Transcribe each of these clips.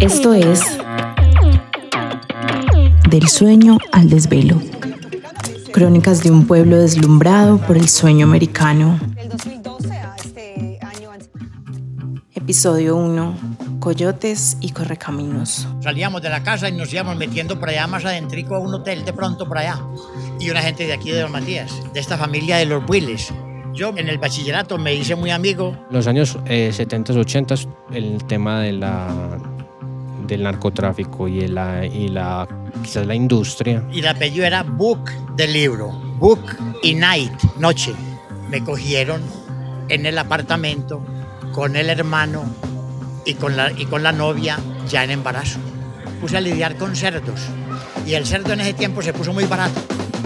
Esto es Del sueño al desvelo. Crónicas de un pueblo deslumbrado por el sueño americano. Episodio 1. Coyotes y correcaminos. Salíamos de la casa y nos íbamos metiendo por allá más adentrico a un hotel de pronto por allá. Y una gente de aquí de Don Matías, de esta familia de los Willis. Yo en el bachillerato me hice muy amigo. Los años 70, 80, el tema de la, del narcotráfico y la, y la, quizás la industria. Y el apellido era Book del libro. Book y Night, noche. Me cogieron en el apartamento con el hermano y con la, y con la novia ya en embarazo. Puse a lidiar con cerdos y el cerdo en ese tiempo se puso muy barato.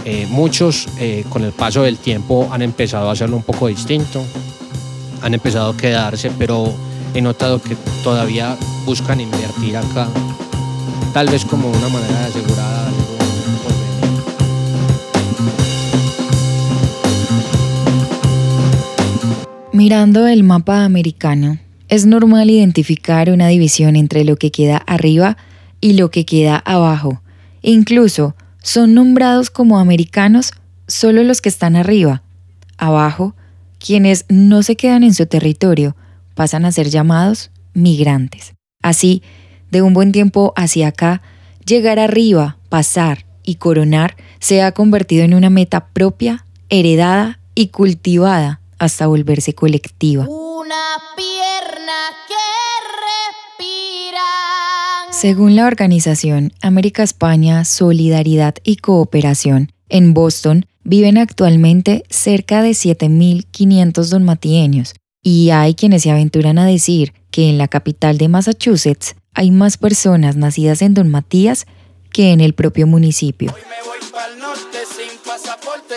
Eh, muchos eh, con el paso del tiempo han empezado a hacerlo un poco distinto, han empezado a quedarse, pero he notado que todavía buscan invertir acá, tal vez como una manera de asegurar algo. Mirando el mapa americano, es normal identificar una división entre lo que queda arriba y lo que queda abajo. Incluso son nombrados como americanos solo los que están arriba. Abajo, quienes no se quedan en su territorio pasan a ser llamados migrantes. Así, de un buen tiempo hacia acá, llegar arriba, pasar y coronar se ha convertido en una meta propia, heredada y cultivada hasta volverse colectiva. Una pierna que. Según la organización América España Solidaridad y Cooperación, en Boston viven actualmente cerca de 7.500 donmatieños y hay quienes se aventuran a decir que en la capital de Massachusetts hay más personas nacidas en Don Matías que en el propio municipio.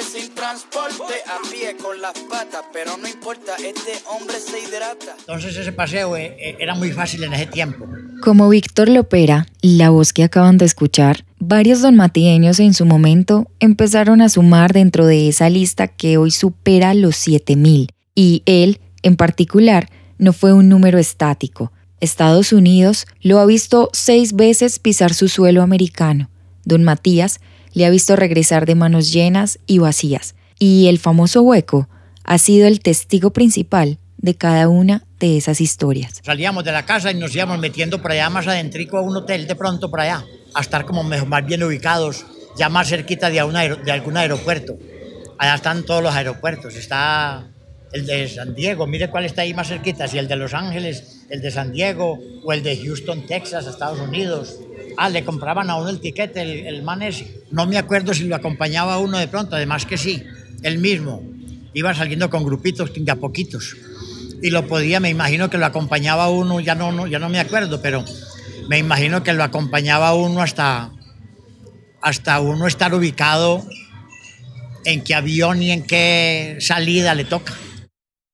Sin transporte, a pie con las patas, pero no importa, este hombre se hidrata. Entonces ese paseo eh, eh, era muy fácil en ese tiempo. Como Víctor Lopera, la voz que acaban de escuchar, varios donmatieños en su momento empezaron a sumar dentro de esa lista que hoy supera los 7000 y él, en particular, no fue un número estático. Estados Unidos lo ha visto seis veces pisar su suelo americano. Don Matías le ha visto regresar de manos llenas y vacías. Y el famoso hueco ha sido el testigo principal de cada una de esas historias. Salíamos de la casa y nos íbamos metiendo por allá más adentrico a un hotel de pronto por allá, a estar como más bien ubicados, ya más cerquita de, un aero- de algún aeropuerto. Allá están todos los aeropuertos, está el de San Diego, mire cuál está ahí más cerquita, si el de Los Ángeles, el de San Diego o el de Houston, Texas, Estados Unidos. Ah, le compraban a uno el tiquete, el, el man ese. No me acuerdo si lo acompañaba uno de pronto, además que sí, él mismo. Iba saliendo con grupitos de a poquitos y lo podía, me imagino que lo acompañaba uno, ya no, no, ya no me acuerdo, pero me imagino que lo acompañaba uno hasta, hasta uno estar ubicado en qué avión y en qué salida le toca.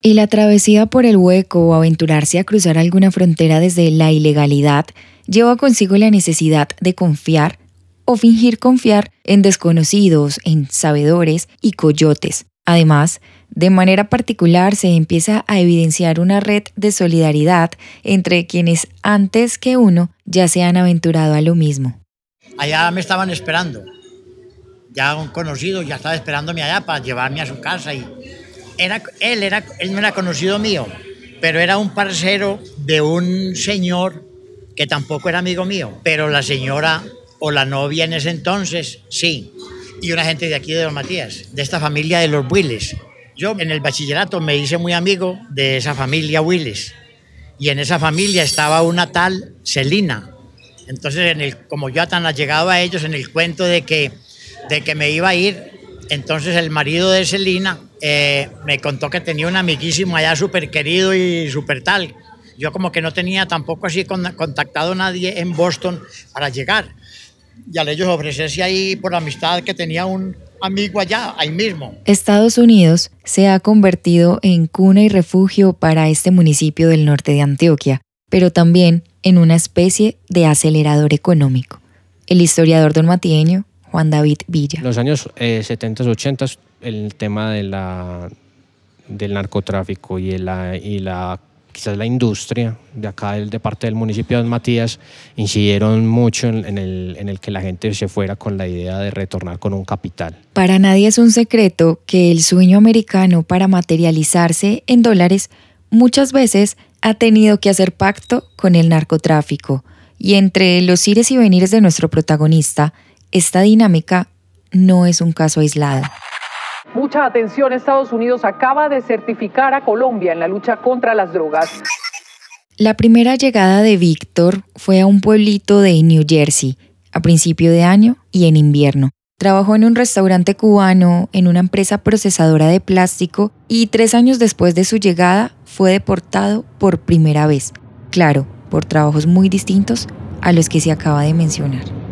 Y la travesía por el hueco o aventurarse a cruzar alguna frontera desde la ilegalidad lleva consigo la necesidad de confiar o fingir confiar en desconocidos, en sabedores y coyotes. Además, de manera particular se empieza a evidenciar una red de solidaridad entre quienes antes que uno ya se han aventurado a lo mismo. Allá me estaban esperando. Ya un conocido ya estaba esperándome allá para llevarme a su casa y era, él, era, él no era conocido mío, pero era un parcero de un señor que tampoco era amigo mío, pero la señora o la novia en ese entonces, sí. Y una gente de aquí de Don Matías, de esta familia de los Willis. Yo en el bachillerato me hice muy amigo de esa familia Willis. Y en esa familia estaba una tal Celina. Entonces, en el, como yo tan allegado a ellos en el cuento de que, de que me iba a ir, entonces el marido de Celina eh, me contó que tenía un amiguísimo allá súper querido y súper tal. Yo como que no tenía tampoco así con- contactado a nadie en Boston para llegar. Y al ellos ofrecerse ahí por amistad que tenía un amigo allá, ahí mismo. Estados Unidos se ha convertido en cuna y refugio para este municipio del norte de Antioquia, pero también en una especie de acelerador económico. El historiador don Matieño, Juan David Villa. Los años eh, 70, 80, el tema de la, del narcotráfico y la, y la, quizás la industria de acá de parte del municipio de Don Matías incidieron mucho en, el, en el que la gente se fuera con la idea de retornar con un capital. Para nadie es un secreto que el sueño americano para materializarse en dólares muchas veces ha tenido que hacer pacto con el narcotráfico y entre los ires y venires de nuestro protagonista, esta dinámica no es un caso aislado. Mucha atención, Estados Unidos acaba de certificar a Colombia en la lucha contra las drogas. La primera llegada de Víctor fue a un pueblito de New Jersey, a principio de año y en invierno. Trabajó en un restaurante cubano, en una empresa procesadora de plástico y tres años después de su llegada fue deportado por primera vez. Claro, por trabajos muy distintos a los que se acaba de mencionar.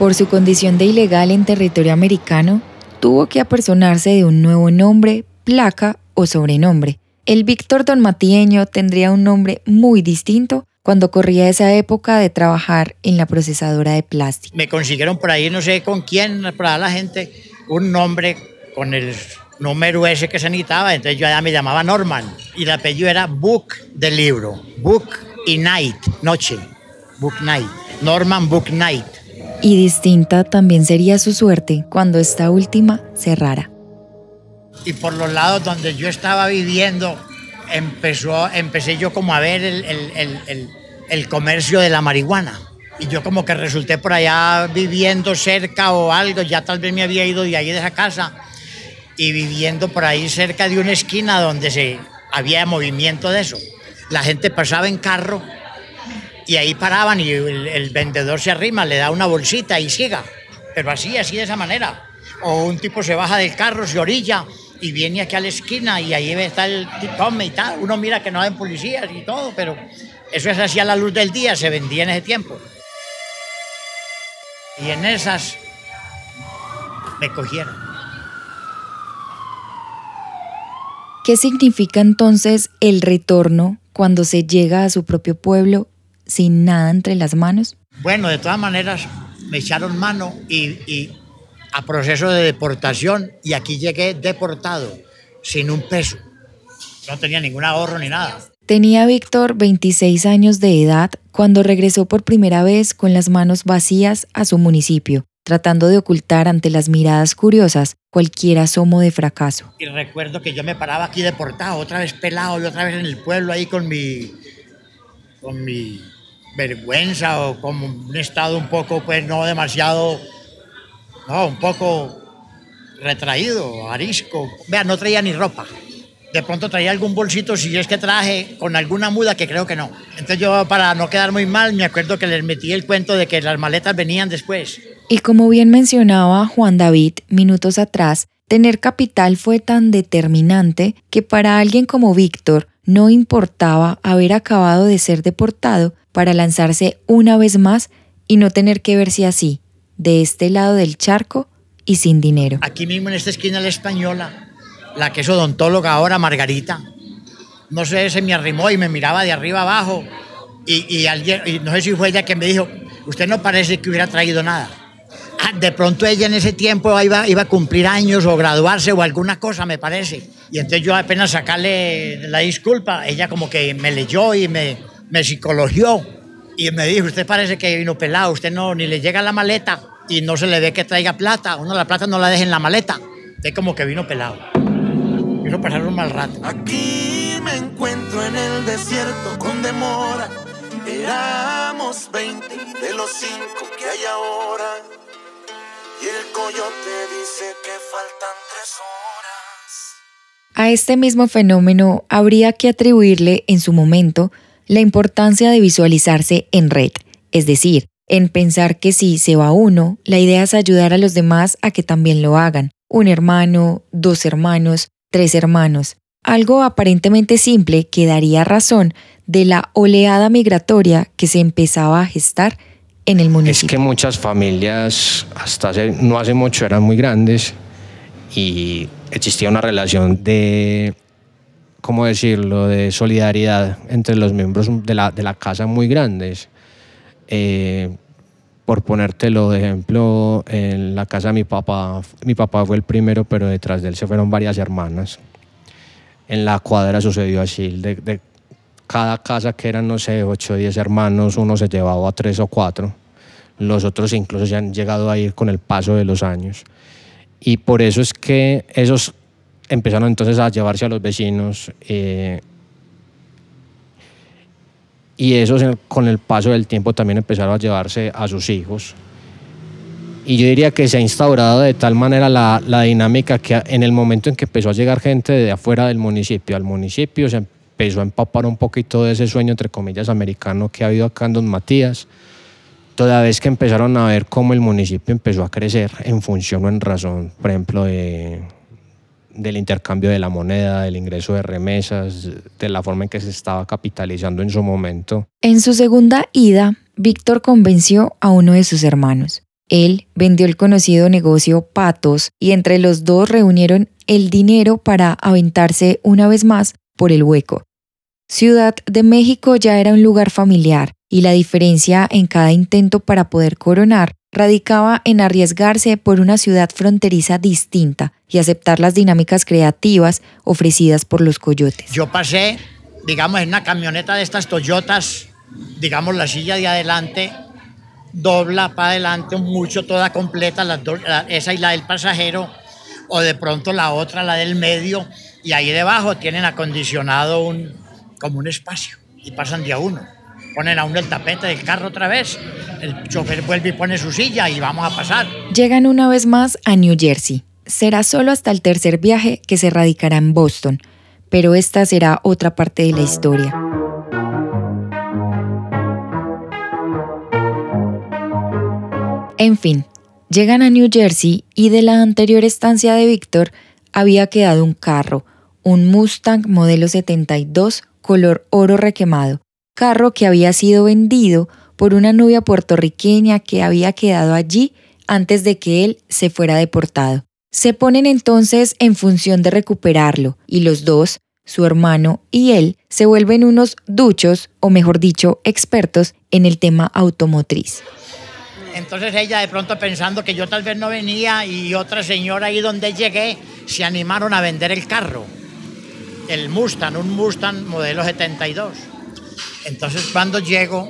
Por su condición de ilegal en territorio americano, tuvo que apersonarse de un nuevo nombre, placa o sobrenombre. El Víctor Don Matieño tendría un nombre muy distinto cuando corría esa época de trabajar en la procesadora de plástico. Me consiguieron por ahí, no sé con quién, para la gente, un nombre con el número ese que se necesitaba, entonces yo ya me llamaba Norman y el apellido era Book del libro, Book y Night, noche, Book Night, Norman Book Night. Y distinta también sería su suerte cuando esta última cerrara. Y por los lados donde yo estaba viviendo, empezó, empecé yo como a ver el, el, el, comercio de la marihuana. Y yo como que resulté por allá viviendo cerca o algo, ya tal vez me había ido de ahí de esa casa y viviendo por ahí cerca de una esquina donde se, había movimiento de eso. La gente pasaba en carro y ahí paraban y el, vendedor se arrima, le da una bolsita y siga. Pero así, así de esa manera. O un tipo se baja del carro, se orilla y viene aquí a la esquina y ahí está el tome y tal. Uno mira que no hay policías y todo, pero eso es así a la luz del día, se vendía en ese tiempo. Y en esas me cogieron. ¿Qué significa entonces el retorno cuando se llega a su propio pueblo sin nada entre las manos? Bueno, de todas maneras, me echaron mano y, a proceso de deportación y aquí llegué deportado, sin un peso. No tenía ningún ahorro ni nada. Tenía Víctor 26 años de edad cuando regresó por primera vez con las manos vacías a su municipio, tratando de ocultar ante las miradas curiosas cualquier asomo de fracaso. Y recuerdo que yo me paraba aquí deportado, otra vez pelado y otra vez en el pueblo ahí con mi, con mi vergüenza o como un estado un poco, pues no demasiado, no, un poco retraído, arisco. Vea, no traía ni ropa. De pronto traía algún bolsito, si es que traje, con alguna muda que creo que no. Entonces yo, para no quedar muy mal, me acuerdo que les metí el cuento de que las maletas venían después. Y como bien mencionaba Juan David minutos atrás, tener capital fue tan determinante que para alguien como Víctor no importaba haber acabado de ser deportado para lanzarse una vez más y no tener que verse así, de este lado del charco y sin dinero. Aquí mismo en esta esquina la española, la que es odontóloga ahora, Margarita, no sé, se me arrimó y me miraba de arriba abajo y, alguien, y no sé si fue ella que me dijo, usted no parece que hubiera traído nada. Ah, de pronto ella en ese tiempo iba, iba a cumplir años o graduarse o alguna cosa, me parece. Y entonces yo apenas sacarle la disculpa, ella como que me leyó y me, me psicologió y me dijo, usted parece que vino pelado, usted no, ni le llega la maleta y no se le ve que traiga plata, uno la plata no la deja en la maleta, es como que vino pelado. Vino pasar un mal rato. Aquí me encuentro en el desierto con demora, éramos 20 de los 5 que hay ahora y el coyote dice que faltan tres horas. A este mismo fenómeno habría que atribuirle en su momento la importancia de visualizarse en red, es decir, en pensar que si se va uno, la idea es ayudar a los demás a que también lo hagan. Un hermano, dos hermanos, tres hermanos. Algo aparentemente simple que daría razón de la oleada migratoria que se empezaba a gestar en el municipio. Es que muchas familias hasta no hace mucho eran muy grandes y existía una relación de ¿cómo decirlo?, de solidaridad entre los miembros de la, de la casa muy grandes. Eh, por ponértelo de ejemplo, en la casa de mi papá, mi papá fue el primero, pero detrás de él se fueron varias hermanas. en la cuadra sucedió así. De, de cada casa que eran, no sé, 8 o 10 hermanos, uno se llevaba a 3 o 4. Los otros incluso se han llegado a ir con el paso de los años. Y por eso es que esos empezaron entonces a llevarse a los vecinos. Eh, y esos con el paso del tiempo también empezaron a llevarse a sus hijos. Y yo diría que se ha instaurado de tal manera la, la, dinámica que en el momento en que empezó a llegar gente de afuera del municipio al municipio, se empezó a empapar un poquito de ese sueño, entre comillas, americano que ha habido acá en Don Matías, toda vez que empezaron a ver cómo el municipio empezó a crecer en función o en razón, por ejemplo, de, del intercambio de la moneda, del ingreso de remesas, de la forma en que se estaba capitalizando en su momento. En su segunda ida, Víctor convenció a uno de sus hermanos. Él vendió el conocido negocio Patos y entre los dos reunieron el dinero para aventarse una vez más por el hueco. Ciudad de México ya era un lugar familiar y la diferencia en cada intento para poder coronar radicaba en arriesgarse por una ciudad fronteriza distinta y aceptar las dinámicas creativas ofrecidas por los coyotes. Yo pasé, digamos, en una camioneta de estas Toyotas, digamos, la silla de adelante dobla para adelante mucho, toda completa, la, esa y la del pasajero, o de pronto la otra, la del medio, y ahí debajo tienen acondicionado un, como un espacio, y pasan de uno. Ponen a uno el tapete del carro otra vez, el chofer vuelve y pone su silla y vamos a pasar. Llegan una vez más a New Jersey. Será solo hasta el tercer viaje que se radicará en Boston, pero esta será otra parte de la historia. En fin, llegan a New Jersey y de la anterior estancia de Víctor había quedado un carro, un Mustang modelo 72 color oro requemado, carro que había sido vendido por una novia puertorriqueña que había quedado allí antes de que él se fuera deportado. Se ponen entonces en función de recuperarlo y los dos, su hermano y él, se vuelven unos duchos, o mejor dicho, expertos en el tema automotriz. Entonces ella de pronto pensando que yo tal vez no venía y otra señora ahí donde llegué se animaron a vender el carro, el Mustang, un Mustang modelo 72. Entonces cuando llego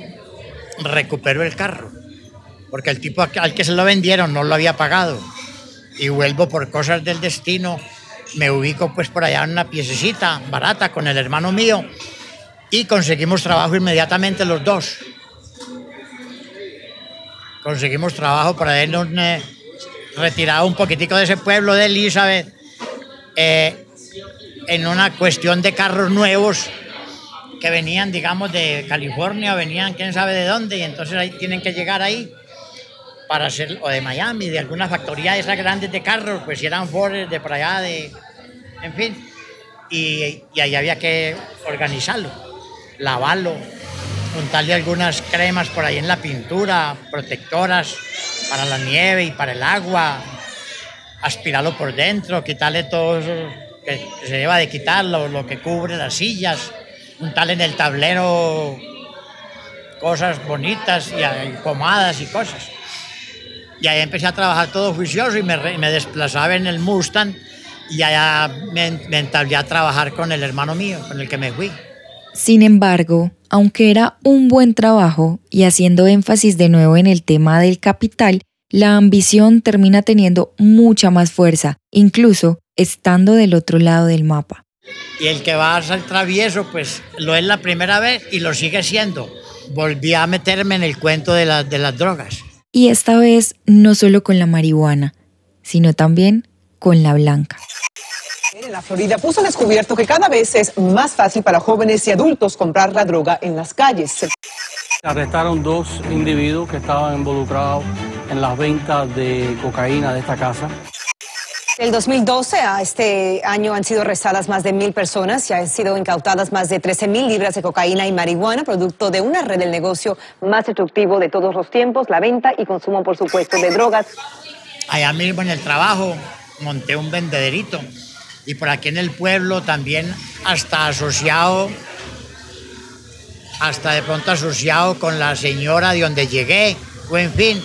recupero el carro, porque el tipo al que se lo vendieron no lo había pagado. Y vuelvo por cosas del destino, me ubico pues por allá en una piececita barata con el hermano mío y conseguimos trabajo inmediatamente los dos. Conseguimos trabajo para habernos eh, retirado un poquitico de ese pueblo de Elizabeth eh, en una cuestión de carros nuevos que venían, digamos, de California, venían quién sabe de dónde, y entonces ahí tienen que llegar ahí para hacer, o de Miami, de alguna factoría de esas grandes de carros, pues si eran Ford de por allá, de, en fin, y, y ahí había que organizarlo, lavarlo, untarle algunas cremas por ahí en la pintura, protectoras para la nieve y para el agua, aspirarlo por dentro, quitarle todo eso que se lleva de quitarlo, lo que cubre las sillas, untarle en el tablero cosas bonitas y, pomadas y cosas. Y ahí empecé a trabajar todo juicioso y me, me desplazaba en el Mustang y allá me, me entablé a trabajar con el hermano mío, con el que me fui. Sin embargo, aunque era un buen trabajo y haciendo énfasis de nuevo en el tema del capital, la ambición termina teniendo mucha más fuerza, incluso estando del otro lado del mapa. Y el que va a ser travieso, pues lo es la primera vez y lo sigue siendo. Volví a meterme en el cuento de, de las drogas. Y esta vez no solo con la marihuana, sino también con la blanca en la Florida puso descubierto que cada vez es más fácil para jóvenes y adultos comprar la droga en las calles. Arrestaron dos individuos que estaban involucrados en las ventas de cocaína de esta casa. El 2012 a este año han sido arrestadas más de mil personas y han sido incautadas más de 13 mil libras de cocaína y marihuana, producto de una red del negocio más destructivo de todos los tiempos, la venta y consumo, por supuesto, de drogas. Allá mismo en el trabajo monté un vendederito y por aquí en el pueblo también hasta asociado, hasta de pronto asociado con la señora de donde llegué, o en fin,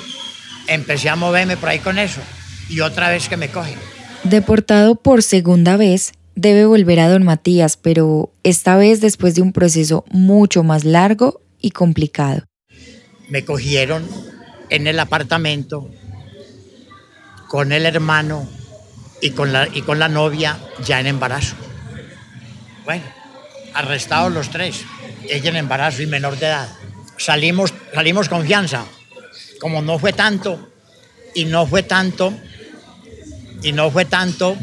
empecé a moverme por ahí con eso y otra vez que me cogen. Deportado por segunda vez, debe volver a don Matías, pero esta vez después de un proceso mucho más largo y complicado. Me cogieron en el apartamento con el hermano y con la, y con la novia ya en embarazo. Bueno, arrestados los tres, ella en embarazo y menor de edad. Salimos, salimos confianza. Como no fue tanto, y no fue tanto, y no fue tanto,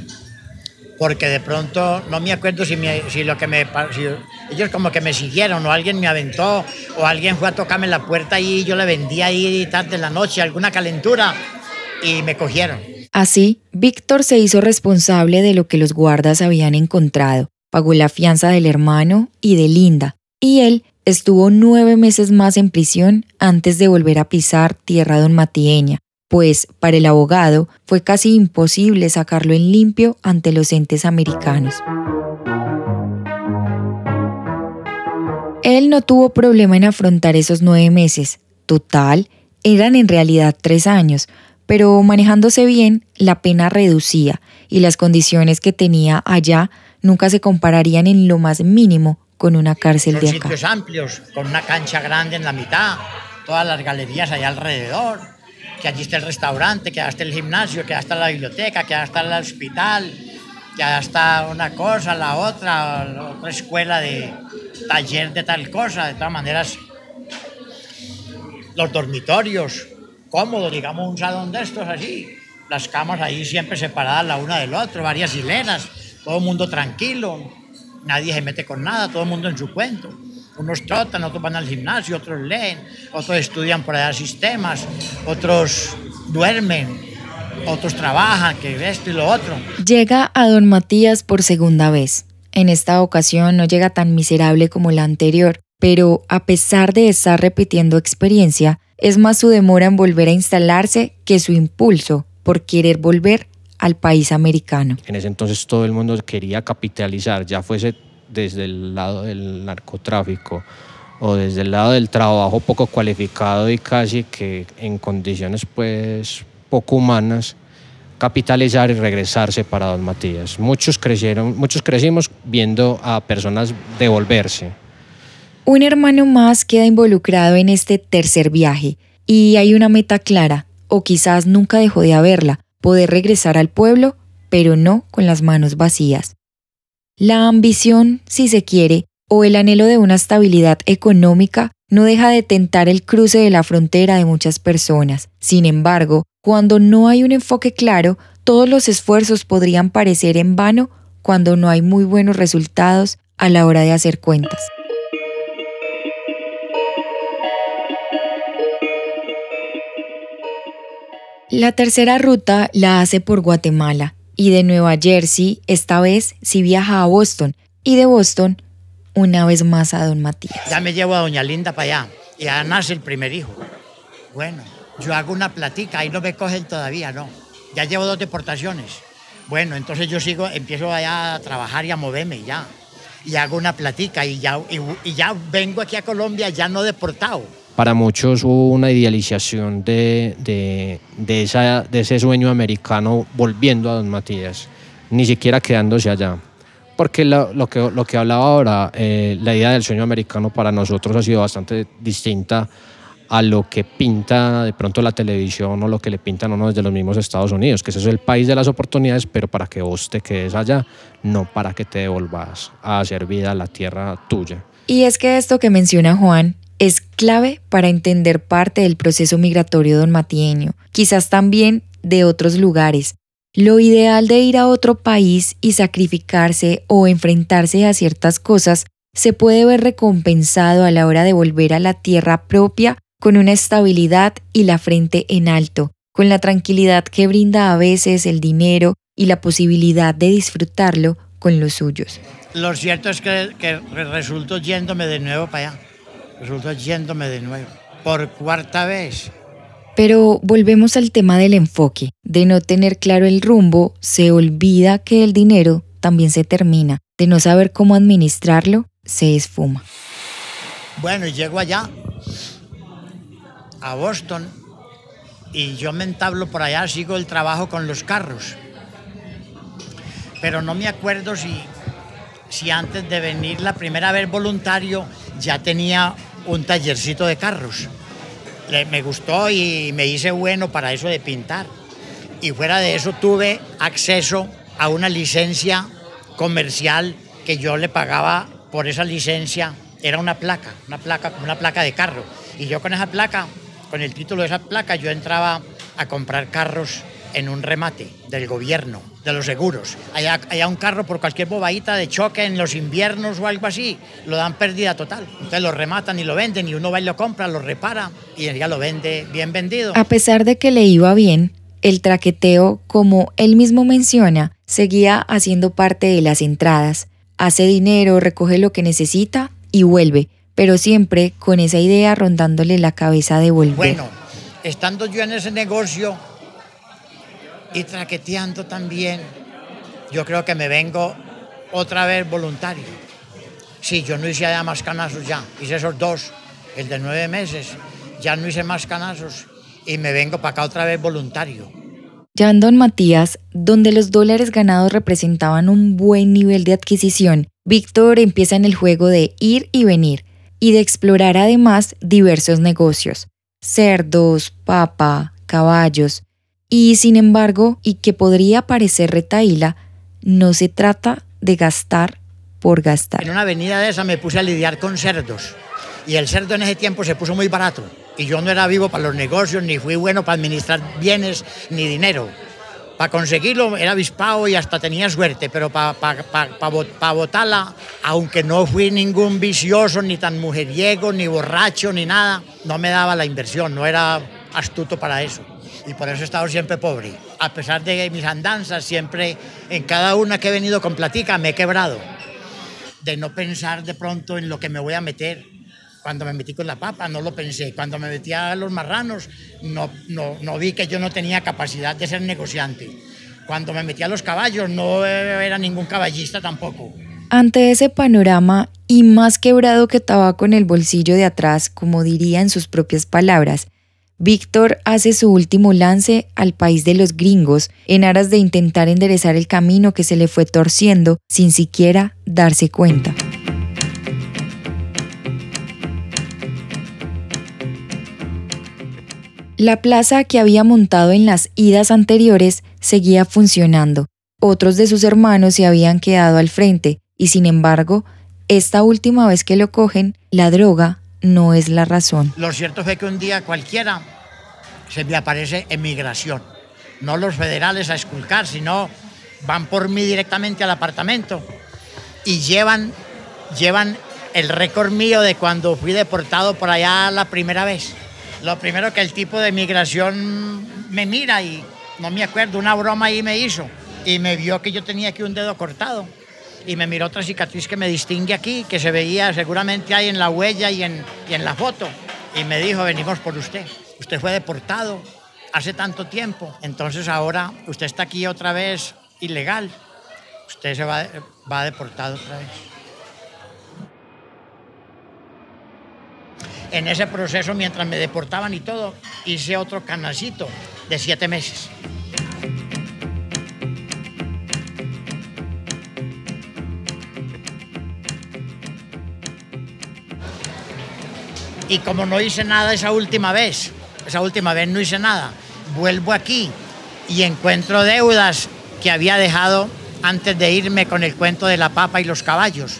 porque de pronto no me acuerdo si, lo que me si ellos como que me siguieron o alguien me aventó o alguien fue a tocarme la puerta y yo le vendí ahí tarde de la noche alguna calentura y me cogieron. Así, Víctor se hizo responsable de lo que los guardas habían encontrado, pagó la fianza del hermano y de Linda, y él estuvo nueve meses más en prisión antes de volver a pisar tierra don Matieña, pues para el abogado fue casi imposible sacarlo en limpio ante los entes americanos. Él no tuvo problema en afrontar esos nueve meses. Total, eran en realidad tres años, pero manejándose bien, la pena reducía y las condiciones que tenía allá nunca se compararían en lo más mínimo con una cárcel de acá. sitios amplios, con una cancha grande en la mitad, todas las galerías allá alrededor que allí está el restaurante, que allá está el gimnasio, que allá está la biblioteca, que allá está el hospital, que allá está una cosa, la otra, la otra escuela de taller de tal cosa. De todas maneras, los dormitorios, cómodos, digamos un salón de estos así, las camas ahí siempre separadas la una del otro, varias hileras, todo el mundo tranquilo, nadie se mete con nada, todo el mundo en su cuento. Unos trotan, otros van al gimnasio, otros leen, otros estudian por allá sistemas, otros duermen, otros trabajan, que esto y lo otro. Llega a don Matías por segunda vez. En esta ocasión no llega tan miserable como la anterior, pero a pesar de estar repitiendo experiencia, es más su demora en volver a instalarse que su impulso por querer volver al país americano. En ese entonces todo el mundo quería capitalizar, ya fuese desde el lado del narcotráfico o desde el lado del trabajo poco cualificado y casi que en condiciones pues poco humanas capitalizar y regresarse para Don Matías. Muchos crecieron, muchos crecimos viendo a personas devolverse. Un hermano más queda involucrado en este tercer viaje y hay una meta clara, o quizás nunca dejó de haberla, poder regresar al pueblo, pero no con las manos vacías. La ambición, si se quiere, o el anhelo de una estabilidad económica no deja de tentar el cruce de la frontera de muchas personas. Sin embargo, cuando no hay un enfoque claro, todos los esfuerzos podrían parecer en vano cuando no hay muy buenos resultados a la hora de hacer cuentas. La tercera ruta la hace por Guatemala, y de Nueva Jersey, esta vez sí viaja a Boston y de Boston una vez más a don Matías. Ya me llevo a doña Linda para allá y ya nace el primer hijo. Bueno, yo hago una platica, y no me cogen todavía, no. Ya llevo dos deportaciones. Bueno, entonces yo sigo, empiezo allá a trabajar y a moverme ya. Y hago una platica y ya, y ya vengo aquí a Colombia ya no deportado para muchos hubo una idealización de, de, de, esa, de ese sueño americano volviendo a Don Matías, ni siquiera quedándose allá. Porque lo, lo que, lo que hablaba ahora, eh, la idea del sueño americano para nosotros ha sido bastante distinta a lo que pinta de pronto la televisión o lo que le pintan uno desde los mismos Estados Unidos, que ese es el país de las oportunidades, pero para que vos te quedes allá, no para que te devolvas a hacer vida a la tierra tuya. Y es que esto que menciona Juan es clave para entender parte del proceso migratorio don Matieño, quizás también de otros lugares. Lo ideal de ir a otro país y sacrificarse o enfrentarse a ciertas cosas se puede ver recompensado a la hora de volver a la tierra propia con una estabilidad y la frente en alto, con la tranquilidad que brinda a veces el dinero y la posibilidad de disfrutarlo con los suyos. Lo cierto es que, que resulto yéndome de nuevo para allá resulta yéndome de nuevo, por cuarta vez. Pero volvemos al tema del enfoque. De no tener claro el rumbo, se olvida que el dinero también se termina. De no saber cómo administrarlo, se esfuma. Bueno, llego allá, a Boston, y yo me entablo por allá, sigo el trabajo con los carros. Pero no me acuerdo si si antes de venir la primera vez voluntario ya tenía un tallercito de carros. Me gustó y me hice bueno para eso de pintar. Y fuera de eso tuve acceso a una licencia comercial que yo le pagaba por esa licencia. Era una placa, una placa una placa de carro. Y yo con esa placa, con el título de esa placa, yo entraba a comprar carros en un remate del gobierno, de los seguros. Allá, allá un carro por cualquier bobadita de choque en los inviernos o algo así, lo dan pérdida total. Entonces lo rematan y lo venden y uno va y lo compra, lo repara y ya lo vende bien vendido. A pesar de que le iba bien, el traqueteo, como él mismo menciona, seguía haciendo parte de las entradas. Hace dinero, recoge lo que necesita y vuelve, pero siempre con esa idea rondándole la cabeza de volver. Bueno, estando yo en ese negocio y traqueteando también, yo creo que me vengo otra vez voluntario. Sí, yo no hice ya más canazos ya, hice esos dos, el de nueve meses, ya no hice más canazos y me vengo para acá otra vez voluntario. Ya en Don Matías, donde los dólares ganados representaban un buen nivel de adquisición, Víctor empieza en el juego de ir y venir y de explorar además diversos negocios, cerdos, papa, caballos, y sin embargo, y que podría parecer retaíla, no se trata de gastar por gastar. En una avenida de esa me puse a lidiar con cerdos y el cerdo en ese tiempo se puso muy barato y yo no era vivo para los negocios, ni fui bueno para administrar bienes ni dinero. Para conseguirlo era avispado y hasta tenía suerte, pero para pa, pa, botarla, aunque no fui ningún vicioso, ni tan mujeriego, ni borracho, ni nada, no me daba la inversión, no era astuto para eso. Y por eso he estado siempre pobre. A pesar de mis andanzas, siempre en cada una que he venido con platica me he quebrado. De no pensar de pronto en lo que me voy a meter. Cuando me metí con la papa, no lo pensé. Cuando me metí a los marranos, no, no, no vi que yo no tenía capacidad de ser negociante. Cuando me metí a los caballos, no era ningún caballista tampoco. Ante ese panorama, y más quebrado que tabaco en el bolsillo de atrás, como diría en sus propias palabras, Víctor hace su último lance al país de los gringos en aras de intentar enderezar el camino que se le fue torciendo sin siquiera darse cuenta. La plaza que había montado en las idas anteriores seguía funcionando. Otros de sus hermanos se habían quedado al frente y sin embargo, esta última vez que lo cogen, la droga no es la razón. Lo cierto fue que un día cualquiera se me aparece emigración. No los federales a esculcar, sino van por mí directamente al apartamento y llevan, llevan el récord mío de cuando fui deportado por allá la primera vez. Lo primero que el tipo de migración me mira y no me acuerdo, una broma ahí me hizo y me vio que yo tenía aquí un dedo cortado y me miró otra cicatriz que me distingue aquí, que se veía seguramente ahí en la huella y en, y en la foto. Y me dijo, venimos por usted. Usted fue deportado hace tanto tiempo, entonces ahora usted está aquí otra vez ilegal. Usted se va, va deportado otra vez. En ese proceso, mientras me deportaban y todo, hice otro canacito de siete meses. Y como no hice nada esa última vez, esa última vez no hice nada, vuelvo aquí y encuentro deudas que había dejado antes de irme con el cuento de la papa y los caballos.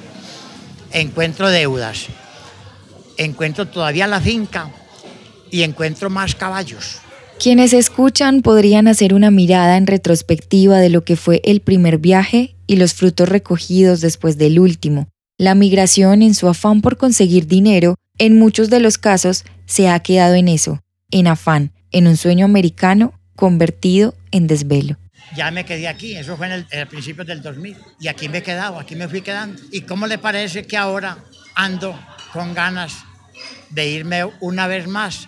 Encuentro deudas, encuentro todavía la finca y encuentro más caballos. Quienes escuchan podrían hacer una mirada en retrospectiva de lo que fue el primer viaje y los frutos recogidos después del último. La migración, en su afán por conseguir dinero, en muchos de los casos se ha quedado en eso, en afán, en un sueño americano convertido en desvelo. Ya me quedé aquí, eso fue en el, principio del 2000, y aquí me he quedado, aquí me fui quedando. ¿Y cómo le parece que ahora ando con ganas de irme una vez más?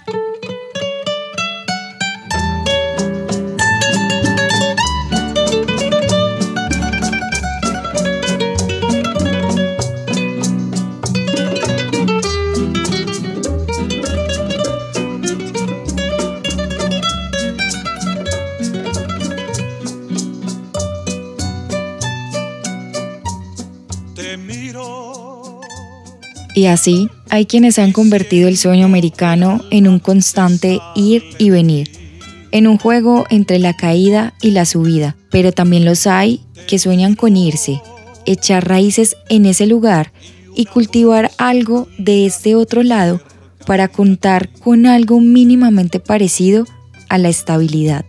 Y así, hay quienes han convertido el sueño americano en un constante ir y venir, en un juego entre la caída y la subida, pero también los hay que sueñan con irse, echar raíces en ese lugar y cultivar algo de este otro lado para contar con algo mínimamente parecido a la estabilidad.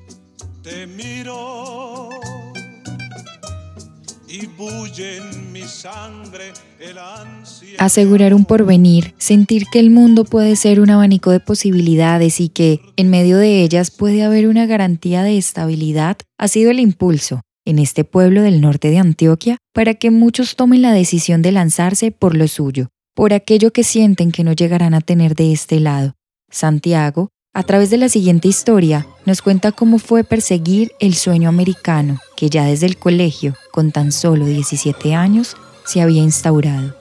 Asegurar un porvenir, sentir que el mundo puede ser un abanico de posibilidades y que en medio de ellas puede haber una garantía de estabilidad, ha sido el impulso en este pueblo del norte de Antioquia para que muchos tomen la decisión de lanzarse por lo suyo, por aquello que sienten que no llegarán a tener de este lado. Santiago, a través de la siguiente historia, nos cuenta cómo fue perseguir el sueño americano, que ya desde el colegio, con tan solo 17 años, se había instaurado.